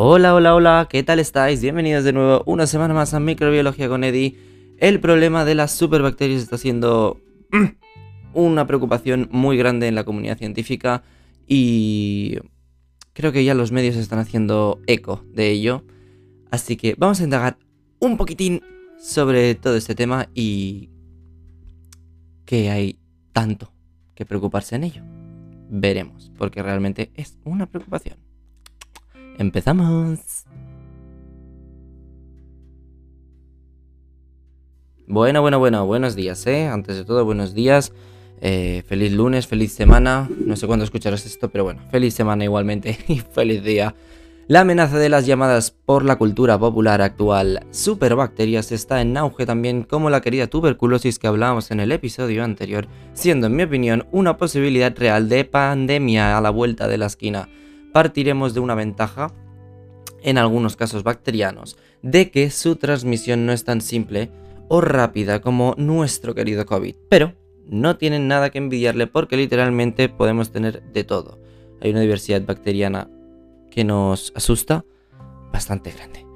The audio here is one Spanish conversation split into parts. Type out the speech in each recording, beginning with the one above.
Hola, hola, hola, ¿qué tal estáis? Bienvenidos de nuevo una semana más a Microbiología con Eddie. El problema de las superbacterias está siendo una preocupación muy grande en la comunidad científica y creo que ya los medios están haciendo eco de ello. Así que vamos a indagar un poquitín sobre todo este tema y que hay tanto que preocuparse en ello. Veremos, porque realmente es una preocupación. Empezamos. Bueno, bueno, bueno, buenos días, ¿eh? Antes de todo, buenos días. Eh, feliz lunes, feliz semana. No sé cuándo escucharás esto, pero bueno, feliz semana igualmente y feliz día. La amenaza de las llamadas por la cultura popular actual superbacterias está en auge también como la querida tuberculosis que hablábamos en el episodio anterior, siendo en mi opinión una posibilidad real de pandemia a la vuelta de la esquina. Partiremos de una ventaja, en algunos casos bacterianos, de que su transmisión no es tan simple o rápida como nuestro querido COVID, pero no tienen nada que envidiarle porque literalmente podemos tener de todo. Hay una diversidad bacteriana que nos asusta bastante grande.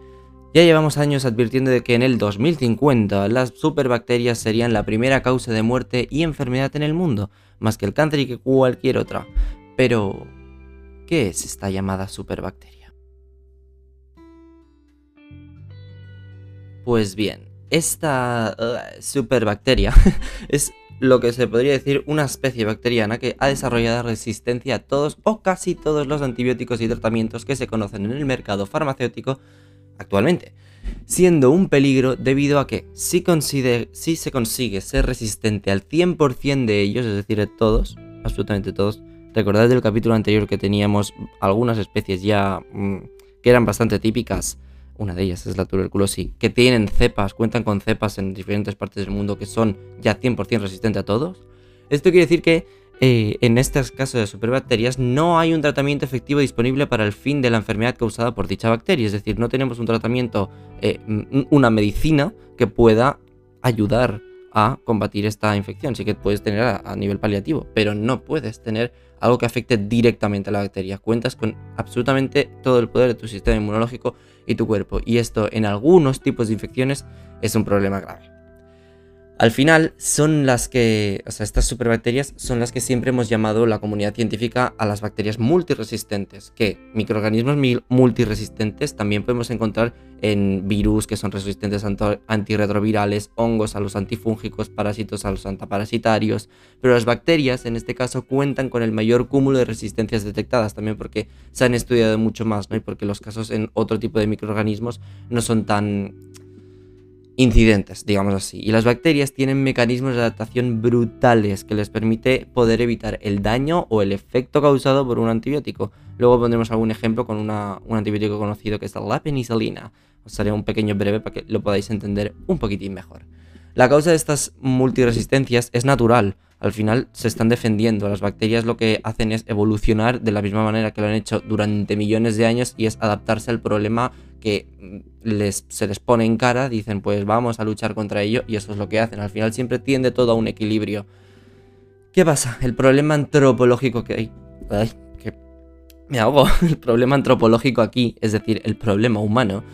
Ya llevamos años advirtiendo de que en el 2050 las superbacterias serían la primera causa de muerte y enfermedad en el mundo, más que el cáncer y que cualquier otra. Pero, ¿qué es esta llamada superbacteria? Pues bien, esta uh, superbacteria es lo que se podría decir una especie bacteriana que ha desarrollado resistencia a todos o casi todos los antibióticos y tratamientos que se conocen en el mercado farmacéutico actualmente, siendo un peligro debido a que si, si se consigue ser resistente al 100% de ellos, es decir, de todos, absolutamente todos, recordad del capítulo anterior que teníamos algunas especies ya mm, que eran bastante típicas, una de ellas es la tuberculosis, que tienen cepas, cuentan con cepas en diferentes partes del mundo que son ya 100% resistentes a todos. Esto quiere decir que eh, en estos casos de superbacterias no hay un tratamiento efectivo disponible para el fin de la enfermedad causada por dicha bacteria. Es decir, no tenemos un tratamiento, eh, una medicina que pueda ayudar a combatir esta infección. Sí que puedes tener a, nivel paliativo, pero no puedes tener algo que afecte directamente a la bacteria. Cuentas con absolutamente todo el poder de tu sistema inmunológico y tu cuerpo. Y esto en algunos tipos de infecciones es un problema grave. Al final son las que, o sea, estas superbacterias son las que siempre hemos llamado la comunidad científica a las bacterias multiresistentes, que microorganismos multiresistentes también podemos encontrar en virus que son resistentes a antirretrovirales, hongos a los antifúngicos, parásitos a los antiparasitarios, pero las bacterias en este caso cuentan con el mayor cúmulo de resistencias detectadas también porque se han estudiado mucho más, ¿no? Y porque los casos en otro tipo de microorganismos no son tan incidentes, digamos así. Y las bacterias tienen mecanismos de adaptación brutales que les permite poder evitar el daño o el efecto causado por un antibiótico. Luego pondremos algún ejemplo con un antibiótico conocido que es la penicilina. Os haré un pequeño breve para que lo podáis entender un poquitín mejor. La causa de estas multiresistencias es natural. Al final se están defendiendo. Las bacterias lo que hacen es evolucionar de la misma manera que lo han hecho durante millones de años y es adaptarse al problema que mm, les, se les pone en cara. Dicen, pues vamos a luchar contra ello y eso es lo que hacen. Al final siempre tiende todo a un equilibrio. ¿Qué pasa? El problema antropológico que hay... Ay, que me ahogo. El problema antropológico aquí, es decir, el problema humano,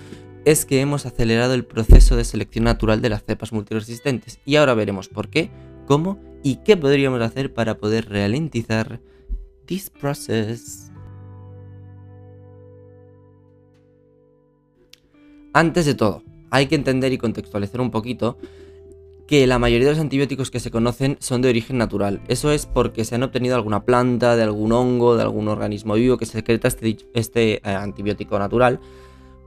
es que hemos acelerado el proceso de selección natural de las cepas multiresistentes y ahora veremos por qué, cómo y qué podríamos hacer para poder ralentizar this process. Antes de todo, hay que entender y contextualizar un poquito que la mayoría de los antibióticos que se conocen son de origen natural. Eso es porque se han obtenido alguna planta, de algún hongo, de algún organismo vivo que secreta este, este eh, antibiótico natural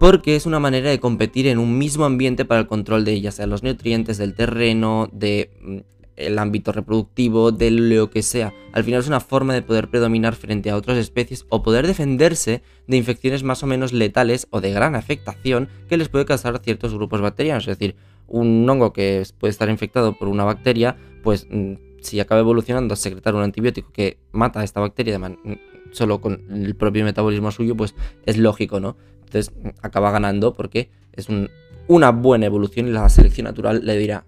porque es una manera de competir en un mismo ambiente para el control de ya sea los nutrientes del terreno, de mm, el ámbito reproductivo, de lo que sea. Al final es una forma de poder predominar frente a otras especies o poder defenderse de infecciones más o menos letales o de gran afectación que les puede causar ciertos grupos bacterianos. Es decir, un hongo que puede estar infectado por una bacteria, pues mm, si acaba evolucionando a secretar un antibiótico que mata a esta bacteria mm, solo con el propio metabolismo suyo, pues es lógico, ¿no? Entonces acaba ganando porque es una buena evolución y la selección natural le dirá,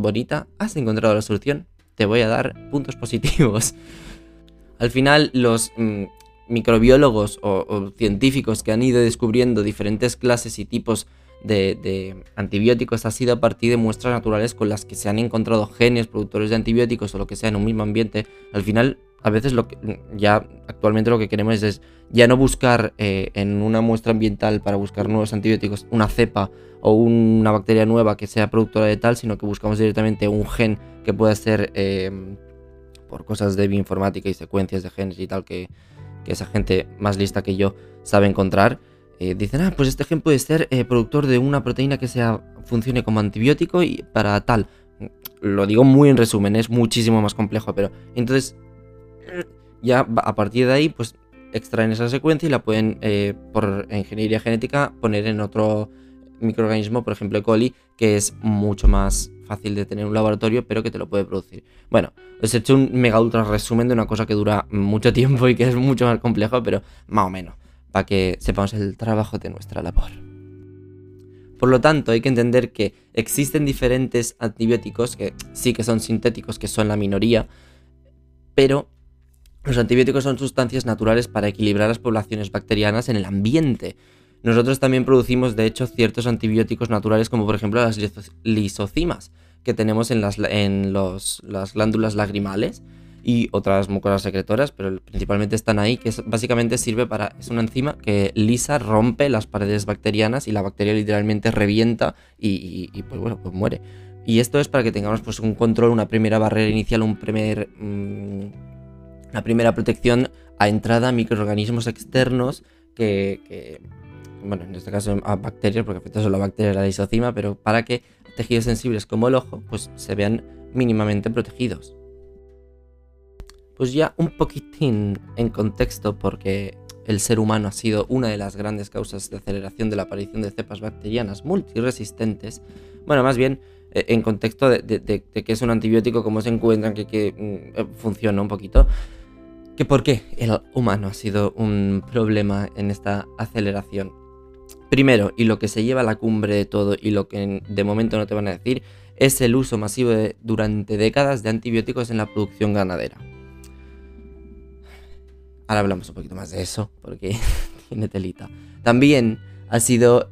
bonita, has encontrado la solución, te voy a dar puntos positivos. Al final los mm, microbiólogos o, científicos que han ido descubriendo diferentes clases y tipos de, antibióticos ha sido a partir de muestras naturales con las que se han encontrado genes productores de antibióticos o lo que sea en un mismo ambiente. Al final, a veces lo que ya actualmente lo que queremos es ya no buscar eh, en una muestra ambiental para buscar nuevos antibióticos una cepa o una bacteria nueva que sea productora de tal, sino que buscamos directamente un gen que pueda ser eh, por cosas de bioinformática y secuencias de genes y tal que, que esa gente más lista que yo sabe encontrar. Eh, dicen, ah, pues este gen puede ser eh, productor de una proteína que sea, funcione como antibiótico y para tal. Lo digo muy en resumen, es muchísimo más complejo, pero entonces ya a partir de ahí, pues extraen esa secuencia y la pueden, eh, por ingeniería genética, poner en otro microorganismo, por ejemplo, E. coli, que es mucho más fácil de tener en un laboratorio, pero que te lo puede producir. Bueno, os he hecho un mega ultra resumen de una cosa que dura mucho tiempo y que es mucho más complejo, pero más o menos, para que sepamos el trabajo de nuestra labor. Por lo tanto, hay que entender que existen diferentes antibióticos que sí que son sintéticos, que son la minoría, pero los antibióticos son sustancias naturales para equilibrar las poblaciones bacterianas en el ambiente. Nosotros también producimos, de hecho, ciertos antibióticos naturales, como por ejemplo las lisocimas, que tenemos en las, en los, las glándulas lagrimales y otras mucosas secretoras, pero principalmente están ahí, que básicamente sirve para, es una enzima que lisa, rompe las paredes bacterianas y la bacteria literalmente revienta y, pues bueno, pues muere. Y esto es para que tengamos pues un control, una primera barrera inicial, un primer, mm, una primera protección a entrada a microorganismos externos que bueno, en este caso a bacterias, porque afecta solo a bacterias la lisocima, pero para que tejidos sensibles como el ojo, pues se vean mínimamente protegidos. Pues ya un poquitín en contexto, porque el ser humano ha sido una de las grandes causas de aceleración de la aparición de cepas bacterianas multiresistentes. Bueno, más bien eh, en contexto de, que es un antibiótico, cómo se encuentran, que, que mm, eh, funciona un poquito. Que por qué el humano ha sido un problema en esta aceleración. Primero, y lo que se lleva a la cumbre de todo y lo que de momento no te van a decir, es el uso masivo durante décadas de antibióticos en la producción ganadera. Ahora hablamos un poquito más de eso, porque tiene telita. También ha sido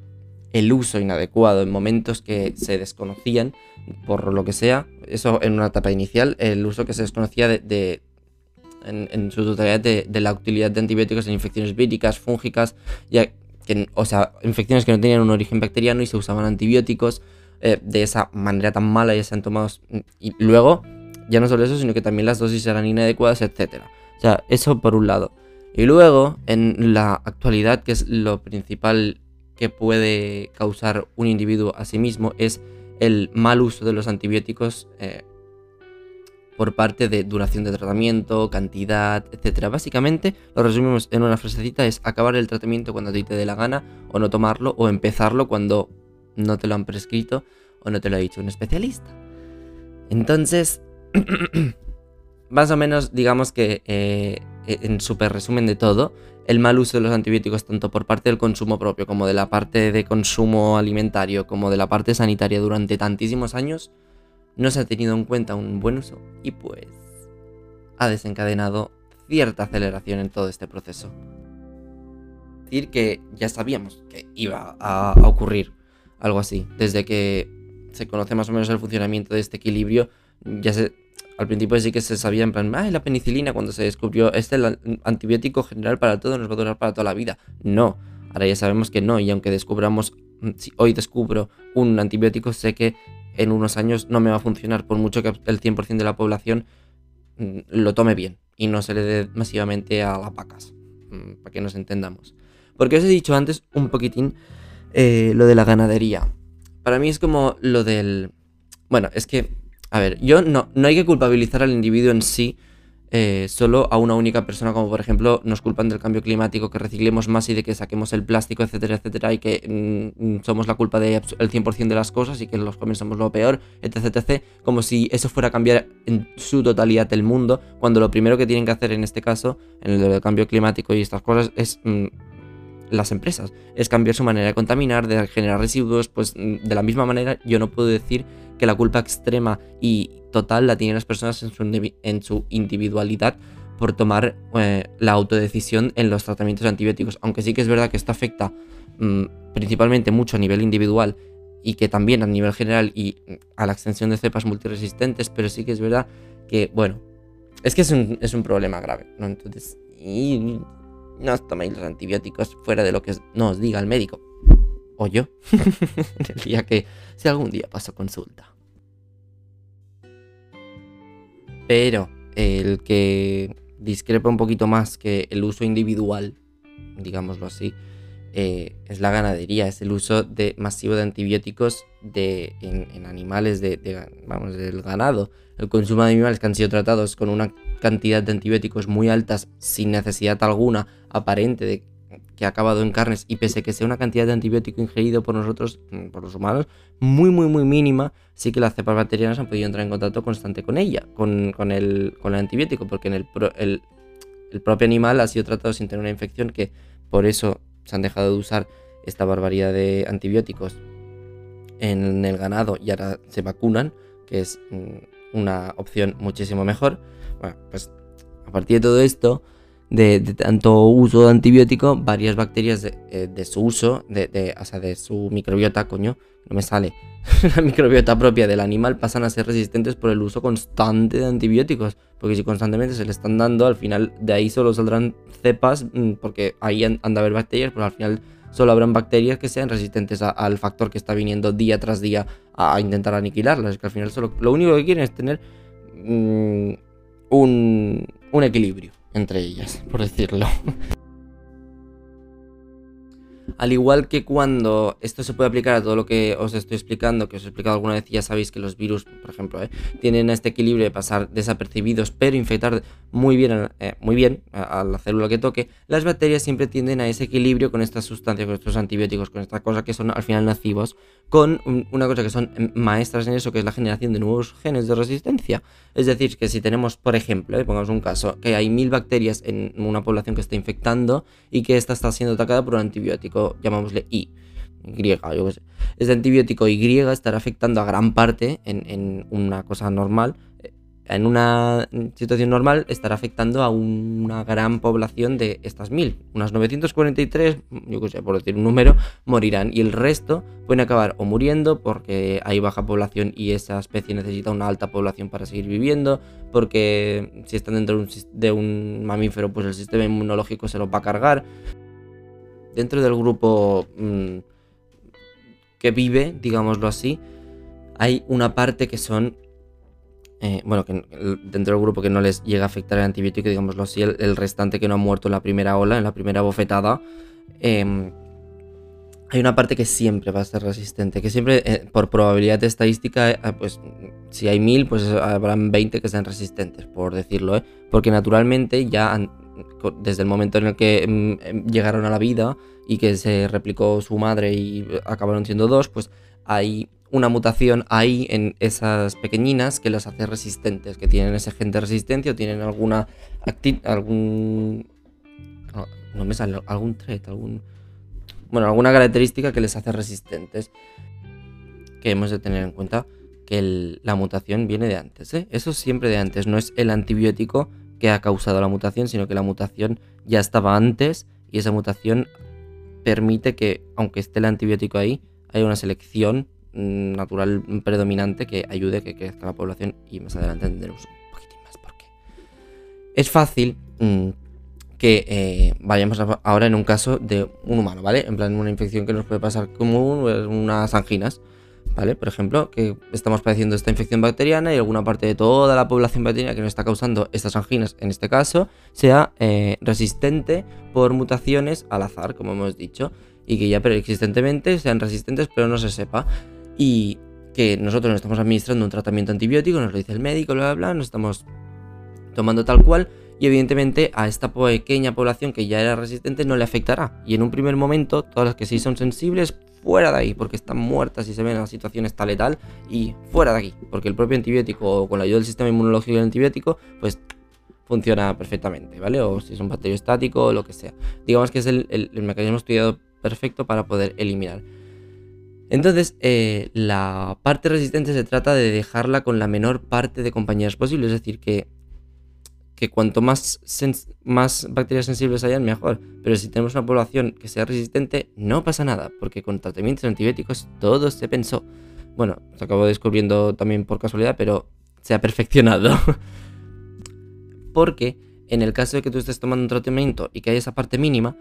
el uso inadecuado en momentos que se desconocían, por lo que sea, eso en una etapa inicial, el uso que se desconocía de, en, su totalidad de, la utilidad de antibióticos en infecciones víricas, fúngicas, ya o sea, infecciones que no tenían un origen bacteriano y se usaban antibióticos eh, de esa manera tan mala y se han tomado. Y luego, ya no solo eso, sino que también las dosis eran inadecuadas, etc. O sea, eso por un lado. Y luego, en la actualidad, que es lo principal que puede causar un individuo a sí mismo, es el mal uso de los antibióticos eh, por parte de duración de tratamiento, cantidad, etc. Básicamente, lo resumimos en una frasecita, es acabar el tratamiento cuando a ti te dé la gana, o no tomarlo, o empezarlo cuando no te lo han prescrito o no te lo ha dicho un especialista. Entonces, más o menos digamos que eh, en súper resumen de todo, el mal uso de los antibióticos tanto por parte del consumo propio como de la parte de consumo alimentario como de la parte sanitaria durante tantísimos años no se ha tenido en cuenta un buen uso y pues ha desencadenado cierta aceleración en todo este proceso. Decir que ya sabíamos que iba a, ocurrir algo así, desde que se conoce más o menos el funcionamiento de este equilibrio, ya se, al principio sí que se sabía en plan, ah, la penicilina cuando se descubrió, este es el antibiótico general para todo, nos va a durar para toda la vida. No, ahora ya sabemos que no, y aunque descubramos, si hoy descubro un antibiótico, sé que en unos años no me va a funcionar, por mucho que el 100% de la población mm, lo tome bien y no se le dé masivamente a las vacas, mm, para que nos entendamos. Porque os he dicho antes un poquitín eh, lo de la ganadería. Para mí es como lo del... Bueno, es que, a ver, yo no, no hay que culpabilizar al individuo en sí eh, solo a una única persona, como por ejemplo nos culpan del cambio climático, que reciclemos más y de que saquemos el plástico, etcétera, etcétera, y que mm, somos la culpa del 100% de las cosas y que los jóvenes somos lo peor, etc, etc, como si eso fuera a cambiar en su totalidad el mundo, cuando lo primero que tienen que hacer en este caso, en el cambio climático y estas cosas, es... Mm, las empresas, es cambiar su manera de contaminar, de generar residuos, pues mm, de la misma manera yo no puedo decir que la culpa extrema y total la tienen las personas en su, individualidad por tomar eh, la autodecisión en los tratamientos antibióticos. Aunque sí que es verdad que esto afecta mm, principalmente mucho a nivel individual y que también a nivel general y a la extensión de cepas multiresistentes, pero sí que es verdad que, bueno, es que es un, problema grave, ¿no? Entonces, no os toméis los antibióticos fuera de lo que no os diga el médico. O yo. el que, si algún día paso consulta. Pero el que discrepa un poquito más que el uso individual, digámoslo así, eh, es la ganadería, es el uso de, masivo de antibióticos de, en, animales de, vamos, del ganado. El consumo de animales que han sido tratados con una cantidad de antibióticos muy altas sin necesidad alguna aparente de que ha acabado en carnes y pese a que sea una cantidad de antibiótico ingerido por nosotros, mm, por los humanos, muy muy muy mínima, sí que las cepas bacterianas han podido entrar en contacto constante con ella, con, el, con el antibiótico, porque en el, el, el propio animal ha sido tratado sin tener una infección que por eso se han dejado de usar esta barbaridad de antibióticos en el ganado y ahora se vacunan, que es mm, una opción muchísimo mejor. Bueno, pues a partir de todo esto, de, tanto uso de antibiótico, varias bacterias de, eh, su uso, de, o sea, de su microbiota, coño, no me sale, la microbiota propia del animal pasan a ser resistentes por el uso constante de antibióticos. Porque si constantemente se le están dando, al final de ahí solo saldrán cepas, mm, porque ahí han, de haber bacterias, pero al final solo habrán bacterias que sean resistentes al factor que está viniendo día tras día a, intentar aniquilarlas. Es que al final solo, lo único que quieren es tener mm, un, un equilibrio entre ellas, por decirlo. Al igual que cuando esto se puede aplicar a todo lo que os estoy explicando, que os he explicado alguna vez, ya sabéis que los virus, por ejemplo, ¿eh? tienen este equilibrio de pasar desapercibidos, pero infectar muy bien, eh, muy bien a, la célula que toque, las bacterias siempre tienden a ese equilibrio con estas sustancias, con estos antibióticos, con estas cosas que son al final nocivos, con una cosa que son maestras en eso, que es la generación de nuevos genes de resistencia. Es decir, que si tenemos, por ejemplo, ¿eh? pongamos un caso, que hay mil bacterias en una población que está infectando y que esta está siendo atacada por un antibiótico llamámosle Y, yo qué sé. Este antibiótico Y estará afectando a gran parte en, una cosa normal. En una situación normal estará afectando a una gran población de estas mil. Unas 943, yo qué sé, por decir un número, morirán. Y el resto pueden acabar o muriendo porque hay baja población y esa especie necesita una alta población para seguir viviendo. Porque si están dentro de un mamífero, pues el sistema inmunológico se los va a cargar dentro del grupo mm, que vive, digámoslo así, hay una parte que son, eh, bueno, que dentro del grupo que no les llega a afectar el antibiótico, digámoslo así, el, restante que no ha muerto en la primera ola, en la primera bofetada, em, hay una parte que siempre va a ser resistente, que siempre, eh, por probabilidad estadística, eh, pues si hay mil, pues habrán 20 que sean resistentes, por decirlo, ¿eh? Porque naturalmente ya desde el momento en el que mm, em, llegaron a la vida y que se replicó su madre y acabaron siendo dos, pues hay una mutación ahí en esas pequeñinas que las hace resistentes, que tienen ese gen de resistencia o tienen alguna algún no, me sale algún trait, algún bueno, alguna característica que les hace resistentes. Que hemos de tener en cuenta que la mutación viene de antes, ¿eh? Eso siempre de antes, no es el antibiótico que ha causado la mutación, sino que la mutación ya estaba antes y esa mutación permite que, aunque esté el antibiótico ahí, haya una selección mm, natural predominante que ayude a que crezca la población y más adelante entenderemos un poquitín más por qué. Es fácil mm, que eh, vayamos ahora en un caso de un humano, ¿vale? En plan, una infección que nos puede pasar como unas anginas. Por ejemplo, que estamos padeciendo esta infección bacteriana y alguna parte de toda la población bacteriana que nos está causando estas anginas, en este caso, sea eh, resistente por mutaciones al azar, como hemos dicho, y que ya preexistentemente sean resistentes pero no se sepa. Y que nosotros nos estamos administrando un tratamiento antibiótico, nos lo dice el médico, bla, bla, bla, nos estamos tomando tal cual, y evidentemente a esta pequeña población que ya era resistente no le afectará. Y en un primer momento, todas las que sí son sensibles, fuera de ahí, porque están muertas y se ven en la situación está letal, y fuera de aquí, porque el propio antibiótico, o con la ayuda del sistema inmunológico del antibiótico, pues funciona perfectamente, ¿vale? O si es un bacterio estático o lo que sea. Digamos que es el, mecanismo estudiado perfecto para poder eliminar. Entonces, eh, la parte resistente se trata de dejarla con la menor parte de compañeros posible, es decir, que que cuanto más, más bacterias sensibles hayan, mejor. Pero si tenemos una población que sea resistente, no pasa nada, porque con tratamientos antibióticos todo se pensó. Bueno, se acabó descubriendo también por casualidad, pero se ha perfeccionado. porque en el caso de que tú estés tomando un tratamiento y que haya esa parte mínima,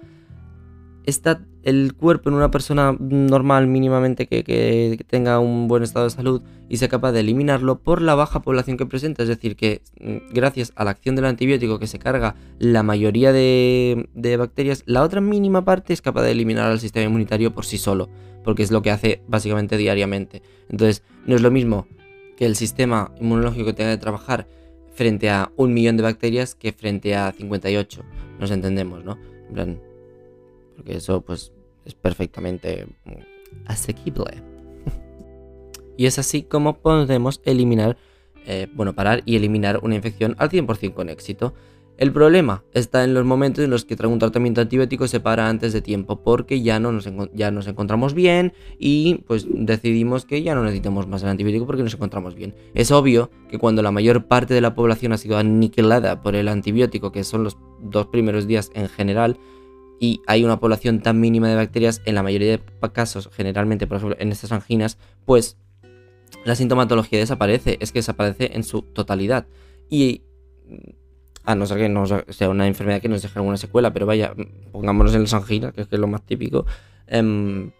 está el cuerpo en una persona normal mínimamente que, tenga un buen estado de salud y sea capaz de eliminarlo por la baja población que presenta. Es decir, que mm, gracias a la acción del antibiótico que se carga la mayoría de, de bacterias, la otra mínima parte es capaz de eliminar al sistema inmunitario por sí solo, porque es lo que hace básicamente diariamente. Entonces, no es lo mismo que el sistema inmunológico tenga que trabajar frente a un millón de bacterias que frente a 58. Nos entendemos, ¿no? En plan, porque eso pues es perfectamente asequible. y es así como podemos eliminar, eh, bueno, parar y eliminar una infección al 100% con éxito. El problema está en los momentos en los que un tratamiento antibiótico se para antes de tiempo porque ya, no nos, ya nos encontramos bien y pues decidimos que ya no necesitamos más el antibiótico porque nos encontramos bien. Es obvio que cuando la mayor parte de la población ha sido aniquilada por el antibiótico, que son los dos primeros días en general, y hay una población tan mínima de bacterias, en la mayoría de casos, generalmente, por ejemplo, en estas anginas, pues la sintomatología desaparece, es que desaparece en su totalidad. Y a no ser que no sea una enfermedad que nos deje alguna secuela, pero vaya, pongámonos en las anginas, que es, lo más típico, em,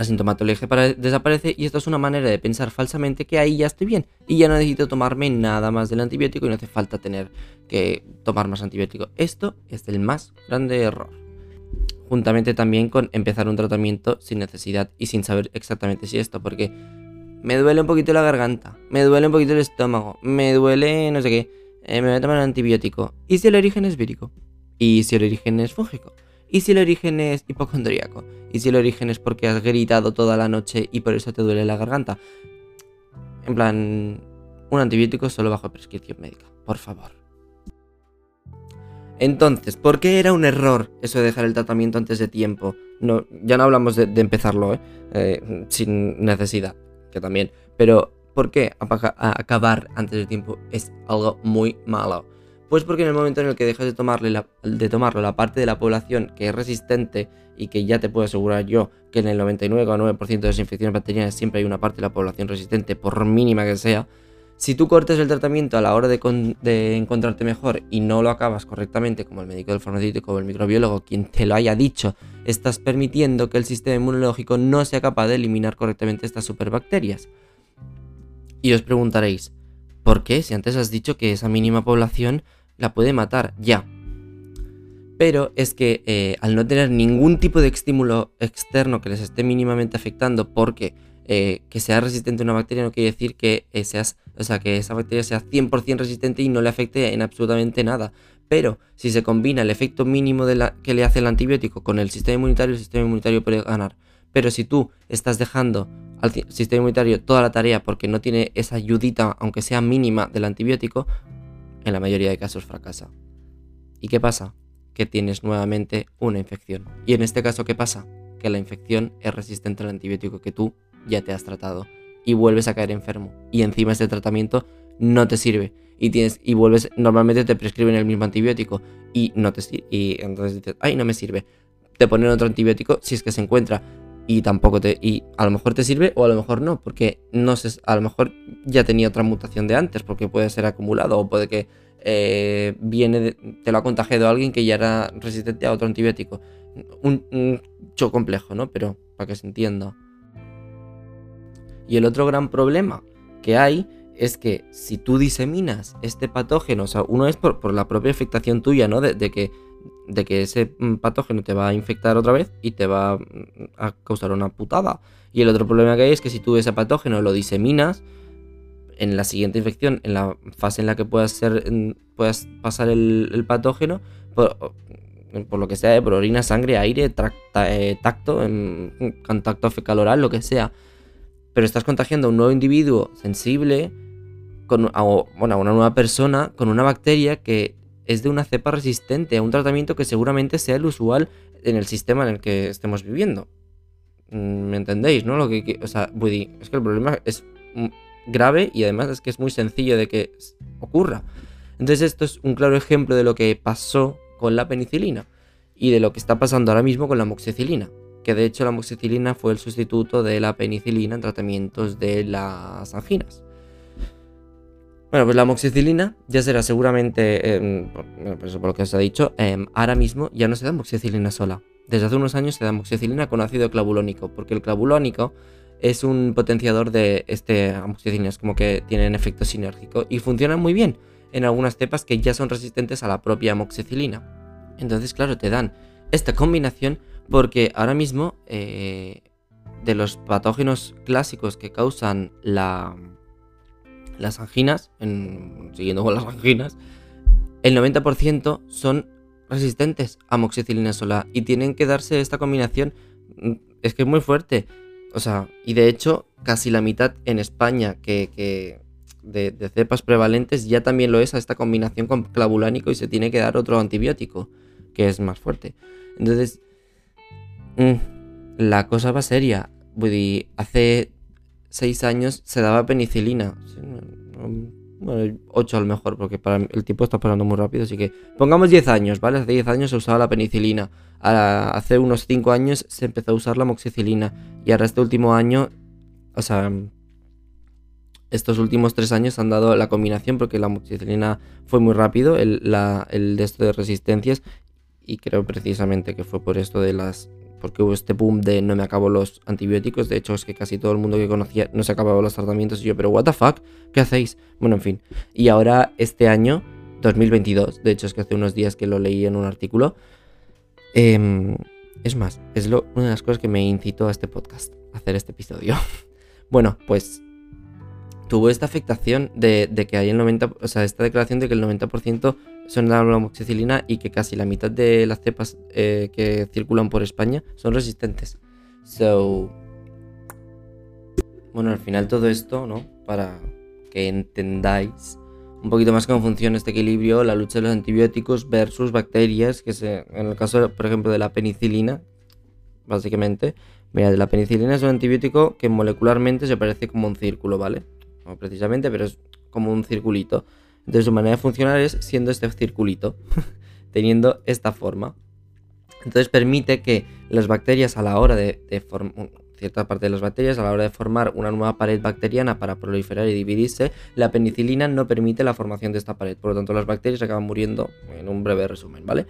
la sintomatología desaparece y esto es una manera de pensar falsamente que ahí ya estoy bien y ya no necesito tomarme nada más del antibiótico y no hace falta tener que tomar más antibiótico. Esto es el más grande error. Juntamente también con empezar un tratamiento sin necesidad y sin saber exactamente si esto, porque me duele un poquito la garganta, me duele un poquito el estómago, me duele no sé qué, eh, me voy a tomar un antibiótico. ¿Y si el origen es vírico? ¿Y si el origen es fúngico? ¿Y si el origen es hipocondríaco? ¿Y si el origen es porque has gritado toda la noche y por eso te duele la garganta? En plan, un antibiótico solo bajo prescripción médica, por favor. Entonces, ¿por qué era un error eso de dejar el tratamiento antes de tiempo? No, ya no hablamos de, empezarlo, ¿eh? ¿eh? sin necesidad, que también. Pero, ¿por qué acabar antes de tiempo es algo muy malo? Pues porque en el momento en el que dejas de, tomarle de tomarlo la parte de la población que es resistente y que ya te puedo asegurar yo que en el 99,9% de las infecciones bacterianas siempre hay una parte de la población resistente, por mínima que sea, si tú cortes el tratamiento a la hora de, de, encontrarte mejor y no lo acabas correctamente, como el médico del farmacéutico o el microbiólogo, quien te lo haya dicho, estás permitiendo que el sistema inmunológico no sea capaz de eliminar correctamente estas superbacterias. Y os preguntaréis, ¿por qué? Si antes has dicho que esa mínima población la puede matar ya. Pero es que eh, al no tener ningún tipo de estímulo externo que les esté mínimamente afectando, porque eh, que sea resistente a una bacteria no quiere decir que, eh, seas, o sea, que esa bacteria sea 100% resistente y no le afecte en absolutamente nada. Pero si se combina el efecto mínimo de la, que le hace el antibiótico con el sistema inmunitario, el sistema inmunitario puede ganar. Pero si tú estás dejando al sistema inmunitario toda la tarea porque no tiene esa ayudita, aunque sea mínima, del antibiótico, en la mayoría de casos fracasa. ¿Y qué pasa? Que tienes nuevamente una infección. Y en este caso, ¿qué pasa? Que la infección es resistente al antibiótico que tú ya te has tratado y vuelves a caer enfermo. Y encima este tratamiento no te sirve. Y tienes y vuelves normalmente te prescriben el mismo antibiótico y no te y entonces dices, "Ay, no me sirve." Te ponen otro antibiótico si es que se encuentra y tampoco te y a lo mejor te sirve o a lo mejor no, porque no sé, a lo mejor ya tenía otra mutación de antes, porque puede ser acumulado o puede que eh, viene te lo ha contagiado alguien que ya era resistente a otro antibiótico. Un, un complejo, ¿no? Pero para que se entienda. Y el otro gran problema que hay es que si tú diseminas este patógeno, o sea, uno es por, la propia afectación tuya, ¿no? de que de que ese mm, patógeno te va a infectar otra vez y te va mm, a causar una putada. Y el otro problema que hay es que si tú ese patógeno lo diseminas, en la siguiente infección, en la fase en la que puedas, ser, puedas pasar el, patógeno, por, lo que sea, por orina, sangre, aire, eh, tacto, contacto fecal oral, lo que sea. Pero estás contagiando a un nuevo individuo sensible, con, bueno, a una nueva persona con una bacteria que es de una cepa resistente a un tratamiento que seguramente sea el usual en el sistema en el que estemos viviendo. Mm, ¿Me entendéis, no? Lo que, o sea, es que el problema es grave y además es que es muy sencillo de que ocurra. Entonces esto es un claro ejemplo de lo que pasó con la penicilina y de lo que está pasando ahora mismo con la moxicilina. Que de hecho la moxicilina fue el sustituto de la penicilina en tratamientos de las anginas. Bueno, pues la moxicilina ya será seguramente, em, por, eso por lo que os ha dicho, em, ahora mismo ya no se da moxicilina sola. Desde hace unos años se da moxicilina con ácido clavulónico, porque el clavulónico es un potenciador de este amoxicilina, es como que tienen efecto sinérgico y funcionan muy bien en algunas cepas que ya son resistentes a la propia amoxicilina. Entonces, claro, te dan esta combinación porque ahora mismo eh, de los patógenos clásicos que causan la, las anginas, en, siguiendo con las anginas, el 90% son resistentes a amoxicilina sola y tienen que darse esta combinación. Mm, es que es muy fuerte. O sea, y de hecho, casi la mitad en España que, de, cepas prevalentes ya también lo es a esta combinación con clavulánico y se tiene que dar otro antibiótico que es más fuerte. Entonces, mm, la cosa va seria. Hace seis años se daba penicilina. Bueno, 8 a lo mejor, porque el tiempo está pasando muy rápido, así que pongamos 10 años, ¿vale? Hace 10 años se usaba la penicilina, hace unos 5 años se empezó a usar la moxicilina, y ahora este último año, o sea, estos últimos 3 años han dado la combinación, porque la moxicilina fue muy rápido, el, el de esto de resistencias, y creo precisamente que fue por esto de las porque hubo este boom de no me acabo los antibióticos. De hecho, es que casi todo el mundo que conocía no se acababa los tratamientos. Y yo, pero what the fuck, ¿qué hacéis? Bueno, en fin. Y ahora, este año, 2022, de hecho, es que hace unos días que lo leí en un artículo. Em, es más, es lo, una de las cosas que me incitó a este podcast, a hacer este episodio. bueno, pues tuvo esta afectación de, de, que hay el 90%, o sea, esta declaración de que el 90% son la amoxicilina y que casi la mitad de las cepas eh, que circulan por España son resistentes. So, bueno, al final todo esto, ¿no? Para que entendáis un poquito más cómo funciona este equilibrio, la lucha de los antibióticos versus bacterias, que se, en el caso, por ejemplo, de la penicilina, básicamente, mira, la penicilina es un antibiótico que molecularmente se parece como un círculo, ¿vale? No precisamente, pero es como un circulito. Entonces su manera de funcionar es siendo este circulito, teniendo esta forma. Entonces permite que las bacterias a la hora de, formar, cierta parte de las bacterias a la hora de formar una nueva pared bacteriana para proliferar y dividirse, la penicilina no permite la formación de esta pared. Por lo tanto, las bacterias acaban muriendo en un breve resumen, ¿vale?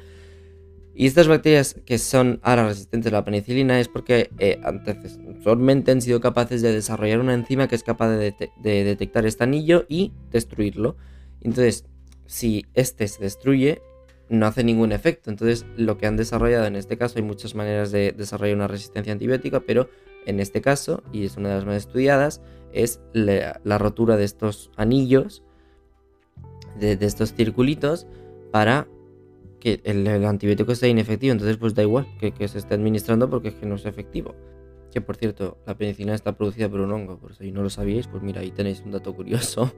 Y estas bacterias que son ahora resistentes a la penicilina es porque eh, anteriormente han sido capaces de desarrollar una enzima que es capaz de detectar este anillo y destruirlo. Entonces, si este se destruye, no hace ningún efecto. Entonces, lo que han desarrollado en este caso, hay muchas maneras de desarrollar una resistencia antibiótica, pero en este caso, y es una de las más estudiadas, es la, rotura de estos anillos, de, estos circulitos, para que el, antibiótico sea inefectivo. Entonces, pues da igual que, que se esté administrando porque es que no es efectivo. Que por cierto, la penicilina está producida por un hongo, por si no lo sabíais, pues mira, ahí tenéis un dato curioso.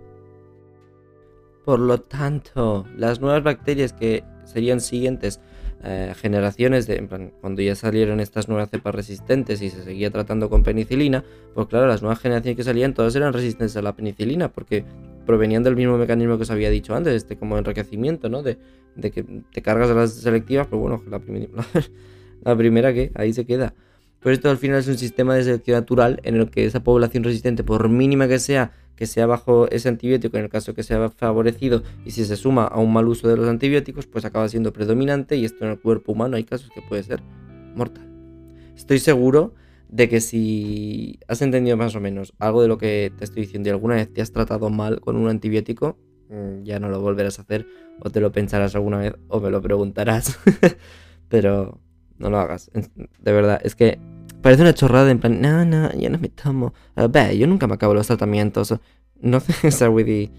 Por lo tanto, las nuevas bacterias que serían siguientes eh, generaciones de, cuando ya salieron estas nuevas cepas resistentes y se seguía tratando con penicilina, pues claro, las nuevas generaciones que salían todas eran resistentes a la penicilina porque provenían del mismo mecanismo que os había dicho antes, este como enriquecimiento, ¿no? De, que te cargas de las selectivas, pero bueno, la, la primera que ahí se queda. Pues esto al final es un sistema de selección natural en el que esa población resistente, por mínima que sea, que sea bajo ese antibiótico, en el caso que sea favorecido, y si se suma a un mal uso de los antibióticos, pues acaba siendo predominante y esto en el cuerpo humano hay casos que puede ser mortal. Estoy seguro de que si has entendido más o menos algo de lo que te estoy diciendo y alguna vez te has tratado mal con un antibiótico, mm, ya no lo volverás a hacer o te lo pensarás alguna vez o me lo preguntarás. Pero no lo hagas. De verdad, es que Parece una chorrada en plan, no, no, ya no me tomo. ve, yo nunca me acabo los tratamientos. No sé, Woody.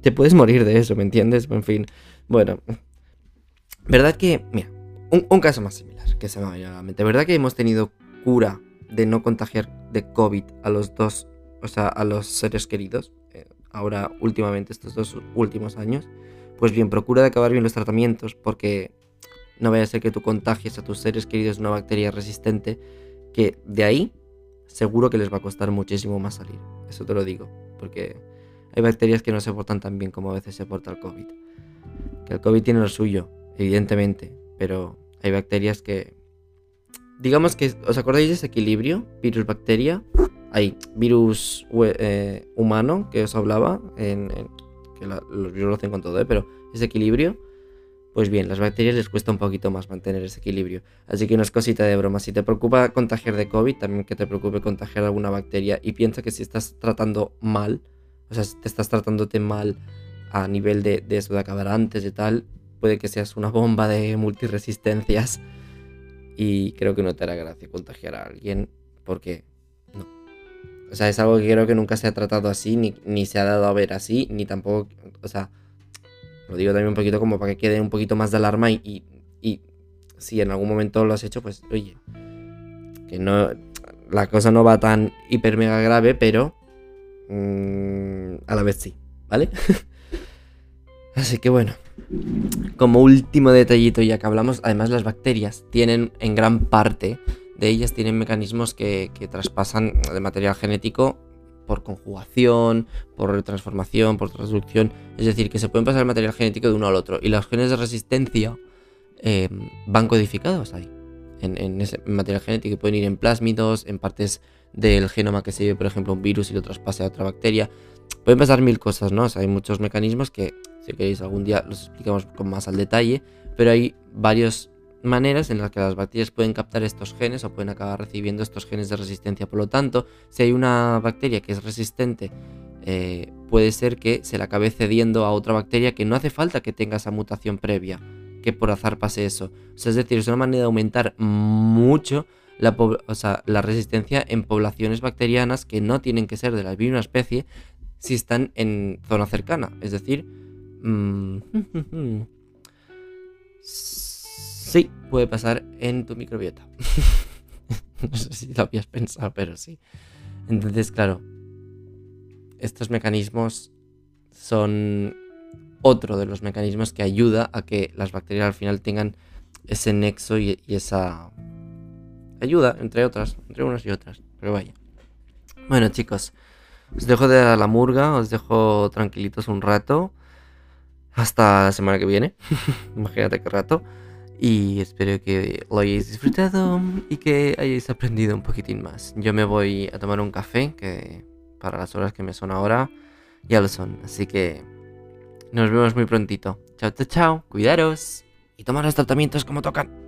Te puedes morir de eso, ¿me entiendes? En fin. Bueno. ¿Verdad que, mira, un, caso más similar que se me vaya a la mente. ¿Verdad que hemos tenido cura de no contagiar de COVID a los dos, o sea, a los seres queridos? Eh, ahora, últimamente, estos dos últimos años. Pues bien, procura de acabar bien los tratamientos porque no vaya a ser que tú contagies a tus seres queridos una bacteria resistente que de ahí seguro que les va a costar muchísimo más salir. Eso te lo digo, porque hay bacterias que no se portan tan bien como a veces se porta el COVID. Que el COVID tiene lo suyo, evidentemente, pero hay bacterias que... Digamos que, ¿os acordáis de ese equilibrio? Virus-bacteria. Hay virus eh, humano, que os hablaba, en, que los virus lo hacen con todo, ¿eh? pero ese equilibrio pues bien, las bacterias les cuesta un poquito más mantener ese equilibrio. Así que no es cosita de broma. Si te preocupa contagiar de COVID, también que te preocupe contagiar alguna bacteria. Y piensa que si estás tratando mal, o sea, si te estás tratándote mal a nivel de, eso de acabar antes y tal, puede que seas una bomba de multiresistencias. Y creo que no te hará gracia contagiar a alguien porque no. O sea, es algo que creo que nunca se ha tratado así, ni, ni se ha dado a ver así, ni tampoco, o sea, lo digo también un poquito como para que quede un poquito más de alarma y, y, si en algún momento lo has hecho, pues oye, que no, la cosa no va tan hiper mega grave, pero mm, a la vez sí, ¿vale? Así que bueno, como último detallito ya que hablamos, además las bacterias tienen en gran parte de ellas tienen mecanismos que, que traspasan de material genético por conjugación, por transformación, por transducción. Es decir, que se pueden pasar el material genético de uno al otro. Y los genes de resistencia eh, van codificados ahí, en, ese material genético. Pueden ir en plásmidos, en partes del genoma que se lleve, por ejemplo, un virus y lo traspase a otra bacteria. Pueden pasar mil cosas, ¿no? hay muchos mecanismos que, si queréis, algún día los explicamos con más al detalle. Pero hay varios maneras en las que las bacterias pueden captar estos genes o pueden acabar recibiendo estos genes de resistencia. Por lo tanto, si hay una bacteria que es resistente, eh, puede ser que se la acabe cediendo a otra bacteria que no hace falta que tenga esa mutación previa, que por azar pase eso. es decir, es una manera de aumentar mucho la, la resistencia en poblaciones bacterianas que no tienen que ser de la misma especie si están en zona cercana. Es decir, mm, Sí, puede pasar en tu microbiota. no sé si lo habías pensado, pero sí. Entonces, claro, estos mecanismos son otro de los mecanismos que ayuda a que las bacterias al final tengan ese nexo y, esa ayuda, entre otras, entre unas y otras. Pero vaya. Bueno, chicos, os dejo de la murga, os dejo tranquilitos un rato. Hasta la semana que viene. Imagínate qué rato. Y espero que lo hayáis disfrutado y que hayáis aprendido un poquitín más. Yo me voy a tomar un café, que para las horas que me son ahora ya lo son. Así que nos vemos muy prontito. Chao, chao, chao. Cuidaros y tomar los tratamientos como tocan.